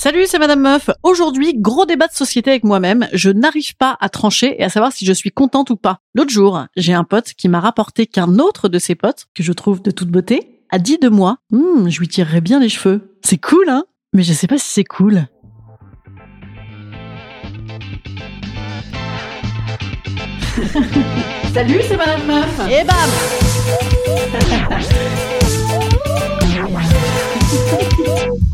Salut, c'est Madame Meuf. Aujourd'hui, gros débat de société avec moi-même. Je n'arrive pas à trancher et à savoir si je suis contente ou pas. L'autre jour, j'ai un pote qui m'a rapporté qu'un autre de ses potes, que je trouve de toute beauté, a dit de moi, Hum, je lui tirerais bien les cheveux. C'est cool, hein? Mais je sais pas si c'est cool. Salut, c'est Madame Meuf. Et bam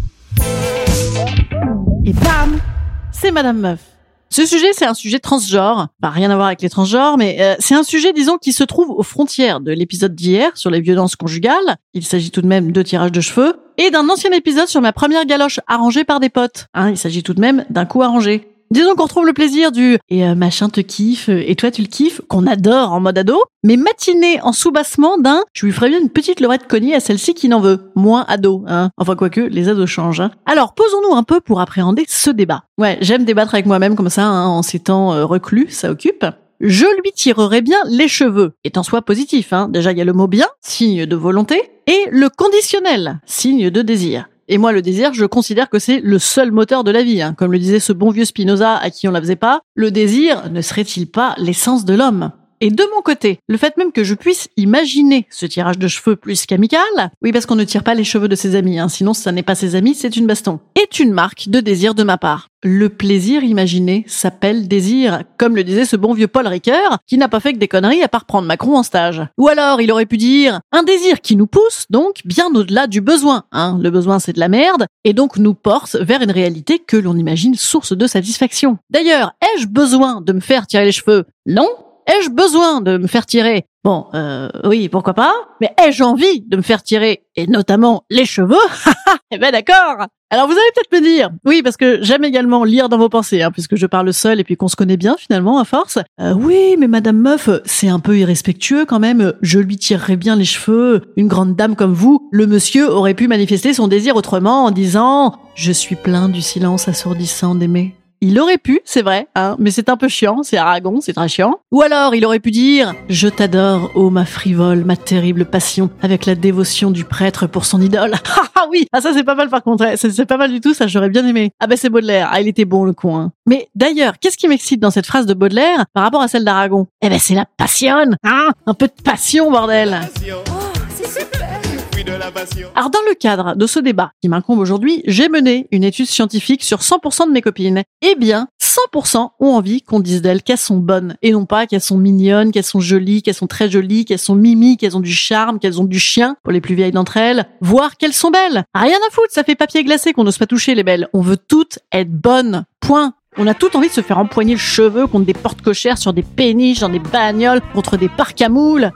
bam C'est Madame Meuf. Ce sujet, c'est un sujet transgenre. Pas rien à voir avec les transgenres, mais euh, c'est un sujet, disons, qui se trouve aux frontières de l'épisode d'hier sur les violences conjugales. Il s'agit tout de même de tirage de cheveux. Et d'un ancien épisode sur ma première galoche arrangée par des potes. Hein, il s'agit tout de même d'un coup arrangé. Disons qu'on retrouve le plaisir du et euh, machin te kiffe euh, et toi tu le kiffes qu'on adore en mode ado, mais matiné en sous-bassement d'un je lui ferais bien une petite lorette cognée à celle-ci qui n'en veut, moins ado, hein. Enfin quoique les ados changent. Hein. Alors posons-nous un peu pour appréhender ce débat. Ouais, j'aime débattre avec moi-même comme ça hein, en ces temps euh, reclus, ça occupe. Je lui tirerais bien les cheveux, est en soi positif. Hein. Déjà il y a le mot bien, signe de volonté, et le conditionnel, signe de désir. Et moi, le désir, je considère que c'est le seul moteur de la vie. Hein. Comme le disait ce bon vieux Spinoza à qui on la faisait pas, le désir ne serait-il pas l'essence de l'homme? Et de mon côté, le fait même que je puisse imaginer ce tirage de cheveux plus qu'amical, oui parce qu'on ne tire pas les cheveux de ses amis, hein, sinon ça n'est pas ses amis, c'est une baston, est une marque de désir de ma part. Le plaisir imaginé s'appelle désir, comme le disait ce bon vieux Paul Ricoeur, qui n'a pas fait que des conneries à part prendre Macron en stage. Ou alors, il aurait pu dire un désir qui nous pousse, donc bien au-delà du besoin. Hein. Le besoin, c'est de la merde, et donc nous porte vers une réalité que l'on imagine source de satisfaction. D'ailleurs, ai-je besoin de me faire tirer les cheveux? Non. Ai-je besoin de me faire tirer? Bon, euh, oui, pourquoi pas. Mais ai-je envie de me faire tirer, et notamment les cheveux? Eh ben d'accord alors vous allez peut-être me dire, oui, parce que j'aime également lire dans vos pensées, hein, puisque je parle seul et puis qu'on se connaît bien finalement à force. Euh, oui, mais Madame Meuf, c'est un peu irrespectueux quand même. Je lui tirerais bien les cheveux. Une grande dame comme vous, le monsieur aurait pu manifester son désir autrement en disant ⁇ Je suis plein du silence assourdissant d'aimer ⁇ il aurait pu, c'est vrai, hein, mais c'est un peu chiant, c'est Aragon, c'est très chiant. Ou alors, il aurait pu dire « Je t'adore, ô ma frivole, ma terrible passion, avec la dévotion du prêtre pour son idole. » Ah oui, ah ça c'est pas mal par contre, c'est pas mal du tout, ça j'aurais bien aimé. Ah ben c'est Baudelaire, ah il était bon le coin. Mais d'ailleurs, qu'est-ce qui m'excite dans cette phrase de Baudelaire par rapport à celle d'Aragon? Eh ben c'est la passion, hein Un peu de passion, bordel alors dans le cadre de ce débat qui m'incombe aujourd'hui, j'ai mené une étude scientifique sur 100% de mes copines. Eh bien, 100% ont envie qu'on dise d'elles qu'elles sont bonnes et non pas qu'elles sont mignonnes, qu'elles sont jolies, qu'elles sont très jolies, qu'elles sont mimi, qu'elles ont du charme, qu'elles ont du chien pour les plus vieilles d'entre elles, voire qu'elles sont belles. Rien à foutre, ça fait papier glacé qu'on n'ose pas toucher les belles. On veut toutes être bonnes. Point. On a tout envie de se faire empoigner le cheveu contre des portes cochères sur des péniches, dans des bagnoles, contre des parcs à moules.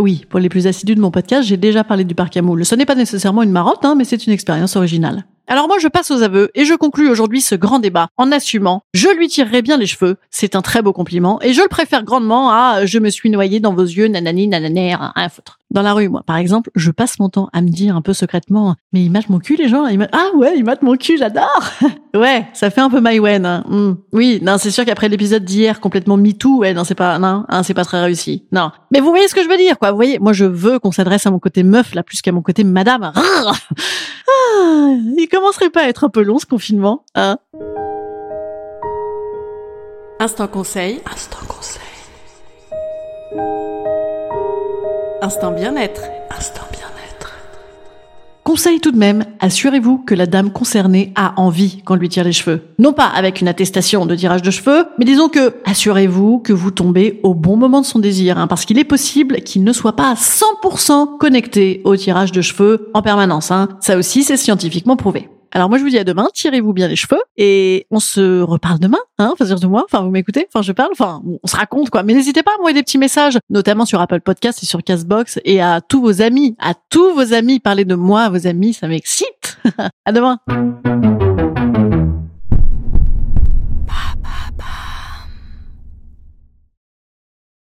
Oui, pour les plus assidus de mon podcast, j'ai déjà parlé du parc à moules. Ce n'est pas nécessairement une marotte, hein, mais c'est une expérience originale. Alors moi je passe aux aveux et je conclus aujourd'hui ce grand débat en assumant je lui tirerai bien les cheveux, c'est un très beau compliment et je le préfère grandement à je me suis noyé dans vos yeux nanani nananer un foutre. Dans la rue moi par exemple, je passe mon temps à me dire un peu secrètement mais ils matent mon cul les gens, ils ah ouais, ils matent mon cul, j'adore. ouais, ça fait un peu mywen. Hein. Hmm. Oui, non, c'est sûr qu'après l'épisode d'hier complètement MeToo, ouais, non, c'est pas non, hein, c'est pas très réussi. Non. Mais vous voyez ce que je veux dire quoi, vous voyez, moi je veux qu'on s'adresse à mon côté meuf là plus qu'à mon côté madame. Ah, il commencerait pas à être un peu long ce confinement, hein Instant conseil. Instant conseil. Instant bien-être. Instant bien-être. Conseil tout de même, assurez-vous que la dame concernée a envie qu'on lui tire les cheveux. Non pas avec une attestation de tirage de cheveux, mais disons que assurez-vous que vous tombez au bon moment de son désir, hein, parce qu'il est possible qu'il ne soit pas à 100% connecté au tirage de cheveux en permanence. Hein. Ça aussi, c'est scientifiquement prouvé. Alors moi je vous dis à demain, tirez-vous bien les cheveux et on se reparle demain, hein, enfin de moi, enfin vous m'écoutez, enfin je parle, enfin on se raconte quoi. Mais n'hésitez pas à m'envoyer des petits messages, notamment sur Apple Podcast et sur Castbox et à tous vos amis, à tous vos amis, parlez de moi vos amis, ça m'excite. à demain.